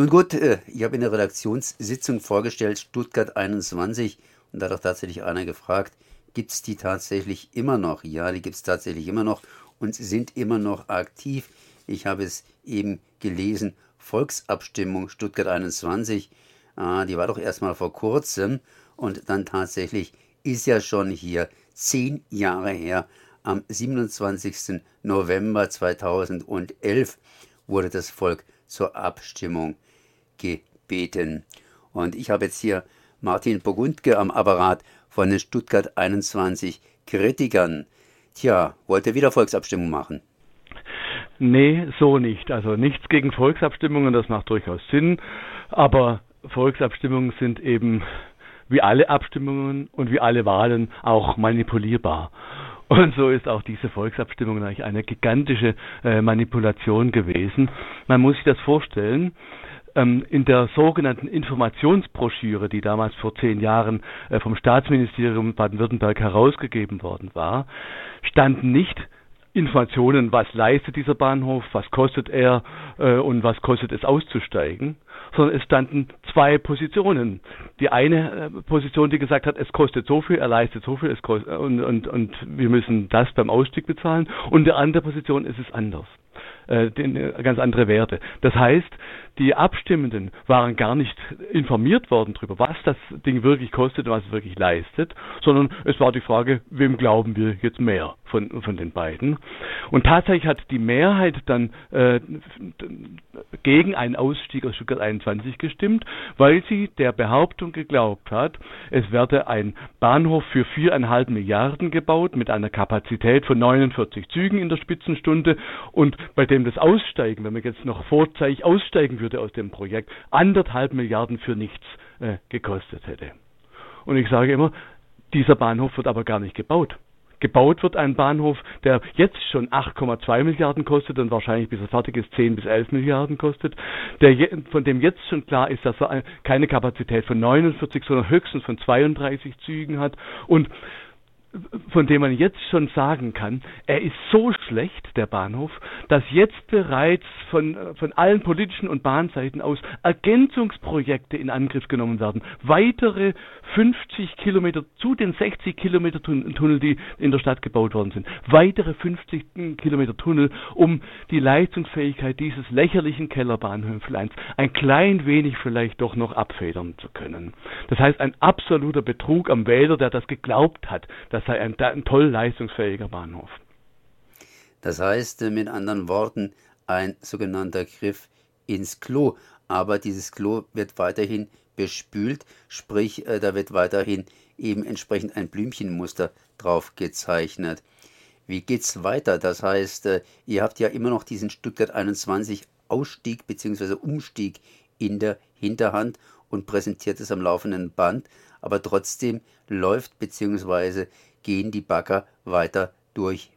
Nun gut, äh, ich habe in der Redaktionssitzung vorgestellt, Stuttgart 21, und da hat auch tatsächlich einer gefragt, gibt es die tatsächlich immer noch? Ja, die gibt es tatsächlich immer noch und sind immer noch aktiv. Ich habe es eben gelesen, Volksabstimmung Stuttgart 21, ah, die war doch erstmal vor kurzem und dann tatsächlich ist ja schon hier zehn Jahre her, am 27. November 2011 wurde das Volk zur Abstimmung gebeten. Und ich habe jetzt hier Martin Burgundke am Apparat von den Stuttgart 21 Kritikern. Tja, wollt ihr wieder Volksabstimmung machen? Nee, so nicht. Also nichts gegen Volksabstimmungen, das macht durchaus Sinn. Aber Volksabstimmungen sind eben wie alle Abstimmungen und wie alle Wahlen auch manipulierbar. Und so ist auch diese Volksabstimmung eigentlich eine gigantische äh, Manipulation gewesen. Man muss sich das vorstellen. Ähm, in der sogenannten Informationsbroschüre, die damals vor zehn Jahren äh, vom Staatsministerium Baden-Württemberg herausgegeben worden war, standen nicht Informationen, was leistet dieser Bahnhof, was kostet er äh, und was kostet es auszusteigen, sondern es standen zwei Positionen. Die eine äh, Position, die gesagt hat, es kostet so viel, er leistet so viel und, und, und wir müssen das beim Ausstieg bezahlen. Und die andere Position ist es anders. Den, ganz andere Werte. Das heißt, die Abstimmenden waren gar nicht informiert worden darüber, was das Ding wirklich kostet und was es wirklich leistet, sondern es war die Frage, wem glauben wir jetzt mehr von, von den beiden. Und tatsächlich hat die Mehrheit dann äh, gegen einen Ausstieg aus Stuttgart 21 gestimmt, weil sie der Behauptung geglaubt hat, es werde ein Bahnhof für viereinhalb Milliarden gebaut mit einer Kapazität von 49 Zügen in der Spitzenstunde und bei dem das Aussteigen, wenn man jetzt noch vorzeitig aussteigen würde aus dem Projekt, anderthalb Milliarden für nichts äh, gekostet hätte. Und ich sage immer, dieser Bahnhof wird aber gar nicht gebaut. Gebaut wird ein Bahnhof, der jetzt schon 8,2 Milliarden kostet und wahrscheinlich bis er fertig ist 10 bis 11 Milliarden kostet, der von dem jetzt schon klar ist, dass er keine Kapazität von 49, sondern höchstens von 32 Zügen hat und von dem man jetzt schon sagen kann, er ist so schlecht, der Bahnhof, dass jetzt bereits von, von allen politischen und Bahnseiten aus Ergänzungsprojekte in Angriff genommen werden. Weitere 50 Kilometer zu den 60 Kilometer Tunnel, die in der Stadt gebaut worden sind. Weitere 50 Kilometer Tunnel, um die Leistungsfähigkeit dieses lächerlichen Kellerbahnhöfleins ein klein wenig vielleicht doch noch abfedern zu können. Das heißt, ein absoluter Betrug am Wähler, der das geglaubt hat, dass das sei ein, ein toll leistungsfähiger Bahnhof. Das heißt äh, mit anderen Worten ein sogenannter Griff ins Klo. Aber dieses Klo wird weiterhin bespült, sprich äh, da wird weiterhin eben entsprechend ein Blümchenmuster drauf gezeichnet. Wie geht's weiter? Das heißt, äh, ihr habt ja immer noch diesen Stuttgart 21 Ausstieg bzw. Umstieg in der Hinterhand und präsentiert es am laufenden Band, aber trotzdem läuft bzw gehen die Bagger weiter durch.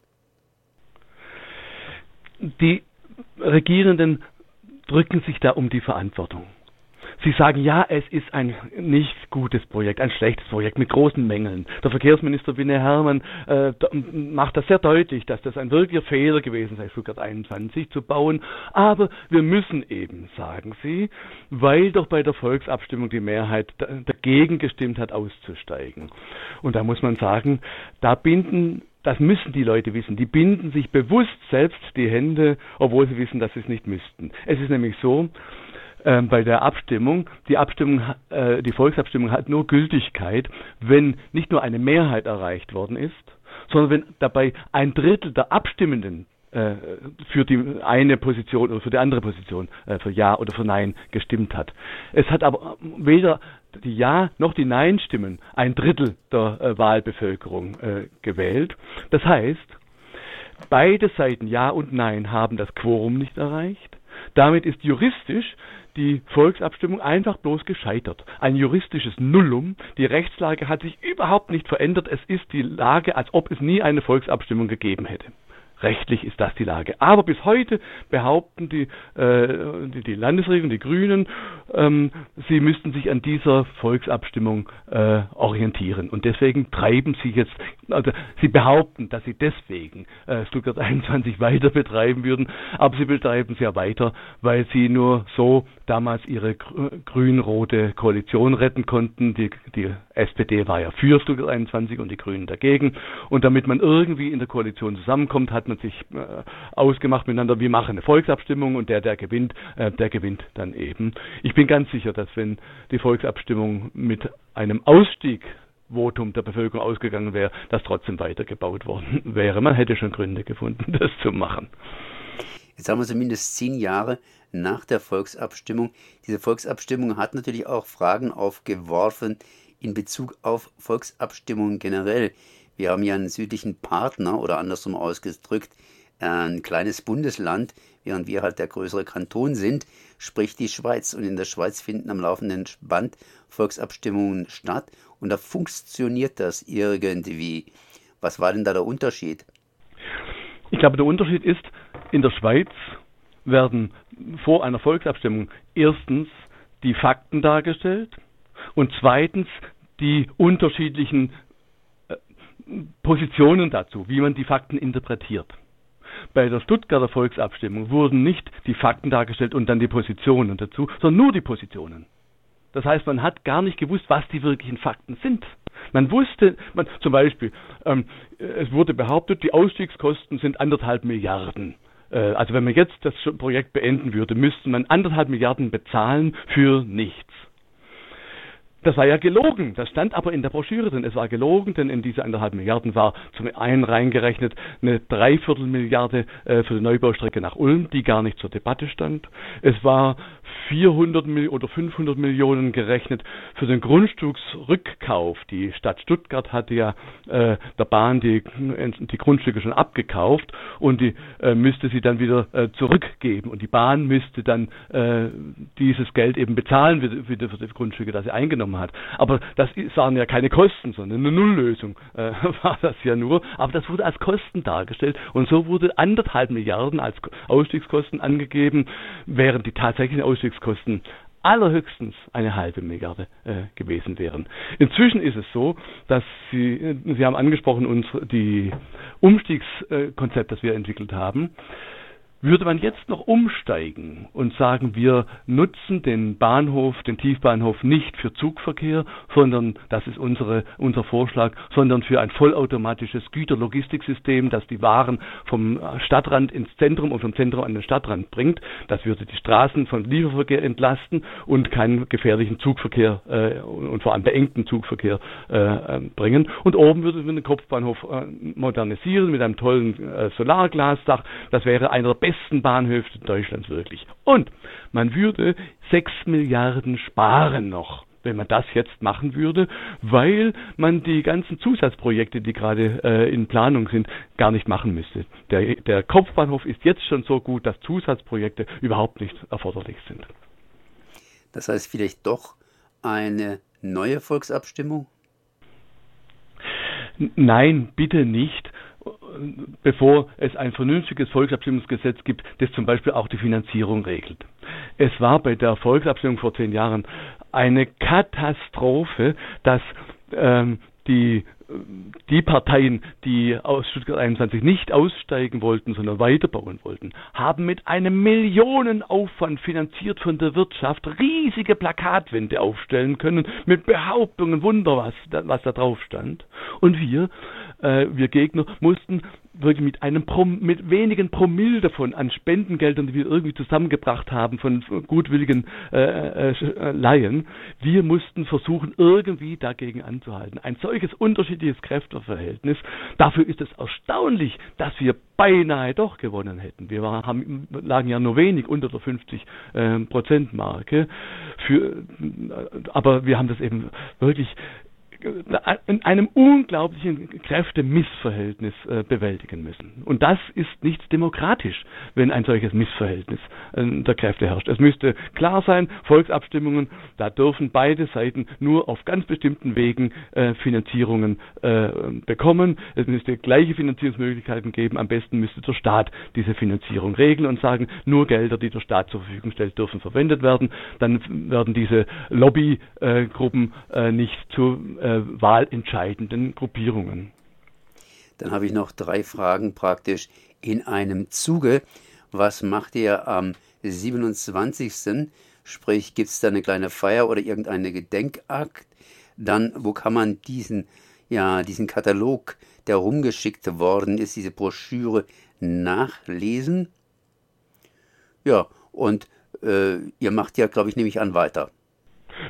Die Regierenden drücken sich da um die Verantwortung. Sie sagen, ja, es ist ein nicht gutes Projekt, ein schlechtes Projekt mit großen Mängeln. Der Verkehrsminister Winne Hermann äh, macht das sehr deutlich, dass das ein wirklicher Fehler gewesen sei, Stuttgart 21 zu bauen. Aber wir müssen eben, sagen sie, weil doch bei der Volksabstimmung die Mehrheit dagegen gestimmt hat, auszusteigen. Und da muss man sagen, da binden das müssen die Leute wissen. Die binden sich bewusst selbst die Hände, obwohl sie wissen, dass sie es nicht müssten. Es ist nämlich so, äh, bei der Abstimmung, die Abstimmung, äh, die Volksabstimmung hat nur Gültigkeit, wenn nicht nur eine Mehrheit erreicht worden ist, sondern wenn dabei ein Drittel der Abstimmenden äh, für die eine Position oder für die andere Position, äh, für Ja oder für Nein gestimmt hat. Es hat aber weder die Ja noch die Nein-Stimmen ein Drittel der äh, Wahlbevölkerung äh, gewählt. Das heißt, beide Seiten Ja und Nein haben das Quorum nicht erreicht. Damit ist juristisch die Volksabstimmung einfach bloß gescheitert. Ein juristisches Nullum. Die Rechtslage hat sich überhaupt nicht verändert. Es ist die Lage, als ob es nie eine Volksabstimmung gegeben hätte. Rechtlich ist das die Lage. Aber bis heute behaupten die, äh, die, die Landesregierung, die Grünen, ähm, sie müssten sich an dieser Volksabstimmung äh, orientieren. Und deswegen treiben sie jetzt, also sie behaupten, dass sie deswegen äh, Stuttgart 21 weiter betreiben würden, aber sie betreiben es ja weiter, weil sie nur so damals ihre grün-rote Koalition retten konnten. Die, die SPD war ja für Stuttgart 21 und die Grünen dagegen. Und damit man irgendwie in der Koalition zusammenkommt, hat man sich äh, ausgemacht miteinander, wir machen eine Volksabstimmung und der, der gewinnt, äh, der gewinnt dann eben. Ich bin ganz sicher, dass wenn die Volksabstimmung mit einem Ausstieg Votum der Bevölkerung ausgegangen wäre, dass trotzdem weitergebaut worden wäre. Man hätte schon Gründe gefunden, das zu machen. Jetzt haben wir zumindest zehn Jahre nach der Volksabstimmung. Diese Volksabstimmung hat natürlich auch Fragen aufgeworfen in Bezug auf Volksabstimmungen generell. Wir haben ja einen südlichen Partner oder andersrum ausgedrückt, ein kleines Bundesland, während wir halt der größere Kanton sind, sprich die Schweiz. Und in der Schweiz finden am laufenden Band Volksabstimmungen statt und da funktioniert das irgendwie. Was war denn da der Unterschied? Ich glaube, der Unterschied ist, in der Schweiz werden vor einer Volksabstimmung erstens die Fakten dargestellt und zweitens die unterschiedlichen äh, Positionen dazu, wie man die Fakten interpretiert. Bei der Stuttgarter Volksabstimmung wurden nicht die Fakten dargestellt und dann die Positionen dazu, sondern nur die Positionen. Das heißt, man hat gar nicht gewusst, was die wirklichen Fakten sind. Man wusste, man, zum Beispiel, ähm, es wurde behauptet, die Ausstiegskosten sind anderthalb Milliarden. Äh, also wenn man jetzt das Projekt beenden würde, müsste man anderthalb Milliarden bezahlen für nichts. Das war ja gelogen. Das stand aber in der Broschüre drin. Es war gelogen, denn in diese anderthalb Milliarden war zum einen reingerechnet eine Dreiviertelmilliarde äh, für die Neubaustrecke nach Ulm, die gar nicht zur Debatte stand. Es war 400 oder 500 Millionen gerechnet für den Grundstücksrückkauf. Die Stadt Stuttgart hatte ja äh, der Bahn die, die Grundstücke schon abgekauft und die äh, müsste sie dann wieder äh, zurückgeben. Und die Bahn müsste dann äh, dieses Geld eben bezahlen für, für, die Grundstücke, das sie eingenommen hat. Aber das waren ja keine Kosten, sondern eine Nulllösung äh, war das ja nur. Aber das wurde als Kosten dargestellt und so wurde anderthalb Milliarden als Ausstiegskosten angegeben, während die tatsächlichen Ausstiegskosten allerhöchstens eine halbe Milliarde äh, gewesen wären. Inzwischen ist es so, dass Sie, äh, Sie haben angesprochen, uns die Umstiegskonzept, das wir entwickelt haben. Würde man jetzt noch umsteigen und sagen, wir nutzen den Bahnhof, den Tiefbahnhof nicht für Zugverkehr, sondern das ist unsere, unser Vorschlag, sondern für ein vollautomatisches Güterlogistiksystem, das die Waren vom Stadtrand ins Zentrum und vom Zentrum an den Stadtrand bringt. Das würde die Straßen von Lieferverkehr entlasten und keinen gefährlichen Zugverkehr äh, und vor allem beengten Zugverkehr äh, bringen. Und oben würde man den Kopfbahnhof äh, modernisieren mit einem tollen äh, Solarglasdach. Das wäre einer der besten besten Bahnhöfe Deutschlands wirklich. Und man würde 6 Milliarden sparen noch wenn man das jetzt machen würde, weil man die ganzen Zusatzprojekte, die gerade äh, in Planung sind, gar nicht machen müsste. Der, der Kopfbahnhof ist jetzt schon so gut, dass Zusatzprojekte überhaupt nicht erforderlich sind. Das heißt vielleicht doch eine neue Volksabstimmung? Nein, bitte nicht bevor es ein vernünftiges Volksabstimmungsgesetz gibt, das zum Beispiel auch die Finanzierung regelt. Es war bei der Volksabstimmung vor zehn Jahren eine Katastrophe, dass ähm, die die Parteien, die aus Stuttgart 21 nicht aussteigen wollten, sondern weiterbauen wollten, haben mit einem Millionenaufwand finanziert von der Wirtschaft riesige Plakatwände aufstellen können mit Behauptungen, Wunder, was was da drauf stand. Und wir, äh, wir Gegner, mussten wirklich mit einem Prom mit wenigen Promille davon an Spendengeldern, die wir irgendwie zusammengebracht haben von gutwilligen äh, äh, Laien, wir mussten versuchen, irgendwie dagegen anzuhalten. Ein solches unterschiedliches Kräfteverhältnis. Dafür ist es erstaunlich, dass wir beinahe doch gewonnen hätten. Wir waren, haben, lagen ja nur wenig unter der 50 äh, Prozent Marke. Für, aber wir haben das eben wirklich in einem unglaublichen Kräftemissverhältnis äh, bewältigen müssen. Und das ist nicht demokratisch, wenn ein solches Missverhältnis äh, der Kräfte herrscht. Es müsste klar sein, Volksabstimmungen, da dürfen beide Seiten nur auf ganz bestimmten Wegen äh, Finanzierungen äh, bekommen. Es müsste gleiche Finanzierungsmöglichkeiten geben. Am besten müsste der Staat diese Finanzierung regeln und sagen, nur Gelder, die der Staat zur Verfügung stellt, dürfen verwendet werden. Dann werden diese Lobbygruppen äh, nicht zu äh, wahlentscheidenden Gruppierungen. Dann habe ich noch drei Fragen praktisch in einem Zuge. Was macht ihr am 27. Sprich, gibt es da eine kleine Feier oder irgendeine Gedenkakt? Dann, wo kann man diesen, ja, diesen Katalog, der rumgeschickt worden ist, diese Broschüre nachlesen? Ja, und äh, ihr macht ja, glaube ich, nehme ich an, weiter.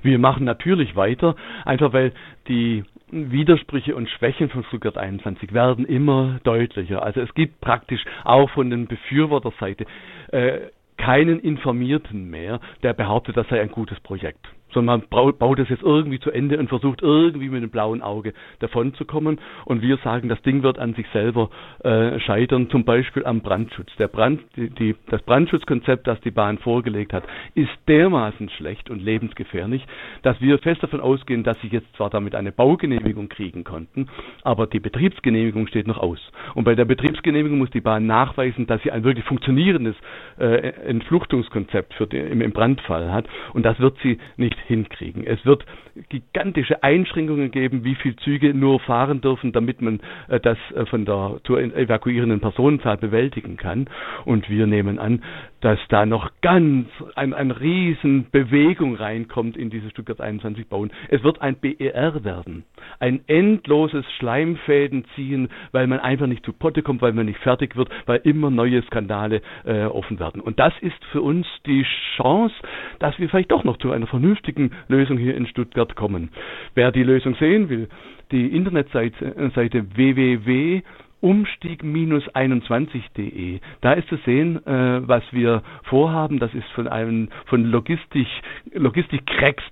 Wir machen natürlich weiter, einfach weil die Widersprüche und Schwächen von Stuttgart 21 werden immer deutlicher. Also es gibt praktisch auch von den Befürworterseite äh, keinen Informierten mehr, der behauptet, das sei ein gutes Projekt sondern man baut es jetzt irgendwie zu Ende und versucht irgendwie mit einem blauen Auge davonzukommen. Und wir sagen, das Ding wird an sich selber äh, scheitern, zum Beispiel am Brandschutz. Der Brand, die, die, das Brandschutzkonzept, das die Bahn vorgelegt hat, ist dermaßen schlecht und lebensgefährlich, dass wir fest davon ausgehen, dass sie jetzt zwar damit eine Baugenehmigung kriegen konnten, aber die Betriebsgenehmigung steht noch aus. Und bei der Betriebsgenehmigung muss die Bahn nachweisen, dass sie ein wirklich funktionierendes äh, Entfluchtungskonzept für den, im, im Brandfall hat. Und das wird sie nicht hinkriegen. Es wird gigantische Einschränkungen geben, wie viele Züge nur fahren dürfen, damit man äh, das äh, von der zu evakuierenden Personenzahl bewältigen kann. Und wir nehmen an, dass da noch ganz ein, ein riesen Bewegung reinkommt in diese Stuttgart 21 bauen. Es wird ein BER werden. Ein endloses Schleimfäden ziehen, weil man einfach nicht zu Potte kommt, weil man nicht fertig wird, weil immer neue Skandale äh, offen werden. Und das ist für uns die Chance, dass wir vielleicht doch noch zu einer vernünftigen Lösung hier in Stuttgart kommen. Wer die Lösung sehen will, die Internetseite äh, www umstieg-21.de. Da ist zu sehen, äh, was wir vorhaben. Das ist von einem von Logistik Logistik-Cracks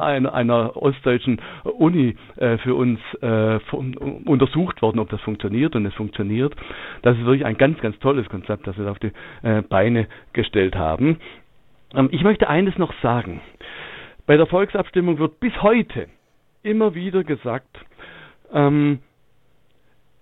einer, einer ostdeutschen Uni äh, für uns äh, von, untersucht worden, ob das funktioniert und es funktioniert. Das ist wirklich ein ganz, ganz tolles Konzept, das wir auf die äh, Beine gestellt haben. Ähm, ich möchte eines noch sagen. Bei der Volksabstimmung wird bis heute immer wieder gesagt, ähm,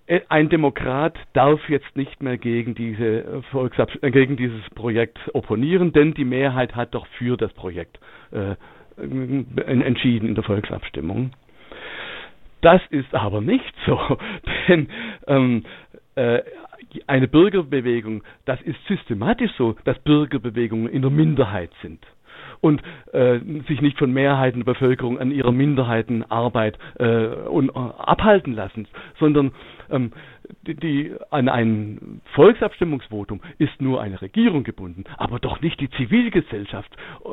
äh, ein Demokrat darf jetzt nicht mehr gegen, diese Volksab äh, gegen dieses Projekt opponieren, denn die Mehrheit hat doch für das Projekt äh, entschieden in der Volksabstimmung. Das ist aber nicht so, denn ähm, äh, eine Bürgerbewegung, das ist systematisch so, dass Bürgerbewegungen in der Minderheit sind und äh, sich nicht von Mehrheiten der Bevölkerung an ihrer Minderheitenarbeit äh, und, äh, abhalten lassen, sondern ähm, die, die, an ein Volksabstimmungsvotum ist nur eine Regierung gebunden, aber doch nicht die Zivilgesellschaft.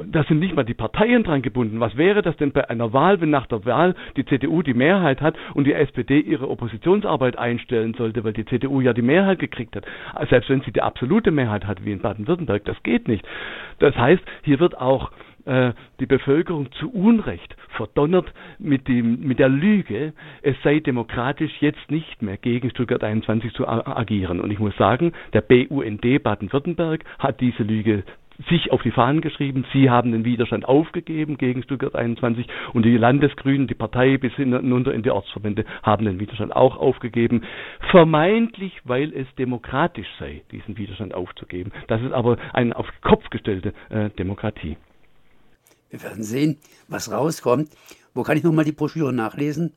Da sind nicht mal die Parteien dran gebunden. Was wäre das denn bei einer Wahl, wenn nach der Wahl die CDU die Mehrheit hat und die SPD ihre Oppositionsarbeit einstellen sollte, weil die CDU ja die Mehrheit gekriegt hat, selbst wenn sie die absolute Mehrheit hat, wie in Baden-Württemberg, das geht nicht. Das heißt, hier wird auch äh, die Bevölkerung zu Unrecht verdonnert mit, dem, mit der Lüge, es sei demokratisch jetzt nicht mehr gegen Stuttgart 21 zu agieren. Und ich muss sagen, der BUND Baden-Württemberg hat diese Lüge sich auf die Fahnen geschrieben. Sie haben den Widerstand aufgegeben gegen Stuttgart 21 und die Landesgrünen, die Partei bis hinunter in die Ortsverbände haben den Widerstand auch aufgegeben. Vermeintlich, weil es demokratisch sei, diesen Widerstand aufzugeben. Das ist aber eine auf Kopf gestellte äh, Demokratie. Wir werden sehen, was rauskommt. Wo kann ich nochmal die Broschüre nachlesen?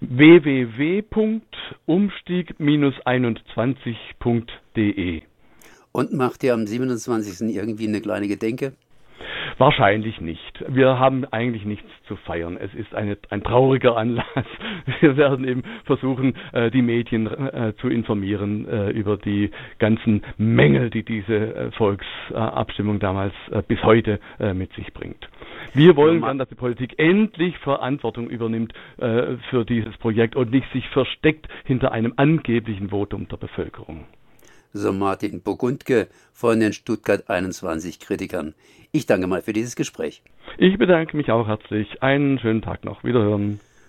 www.umstieg-21.de Und macht ihr am 27. irgendwie eine kleine Gedenke? Wahrscheinlich nicht. Wir haben eigentlich nichts zu feiern. Es ist eine, ein trauriger Anlass. Wir werden eben versuchen, äh, die Medien äh, zu informieren äh, über die ganzen Mängel, die diese Volksabstimmung damals bis heute mit sich bringt. Wir wollen dann, dass die Politik endlich Verantwortung übernimmt für dieses Projekt und nicht sich versteckt hinter einem angeblichen Votum der Bevölkerung so Martin Burgundke von den Stuttgart 21 Kritikern. Ich danke mal für dieses Gespräch. Ich bedanke mich auch herzlich. Einen schönen Tag noch. Wiederhören.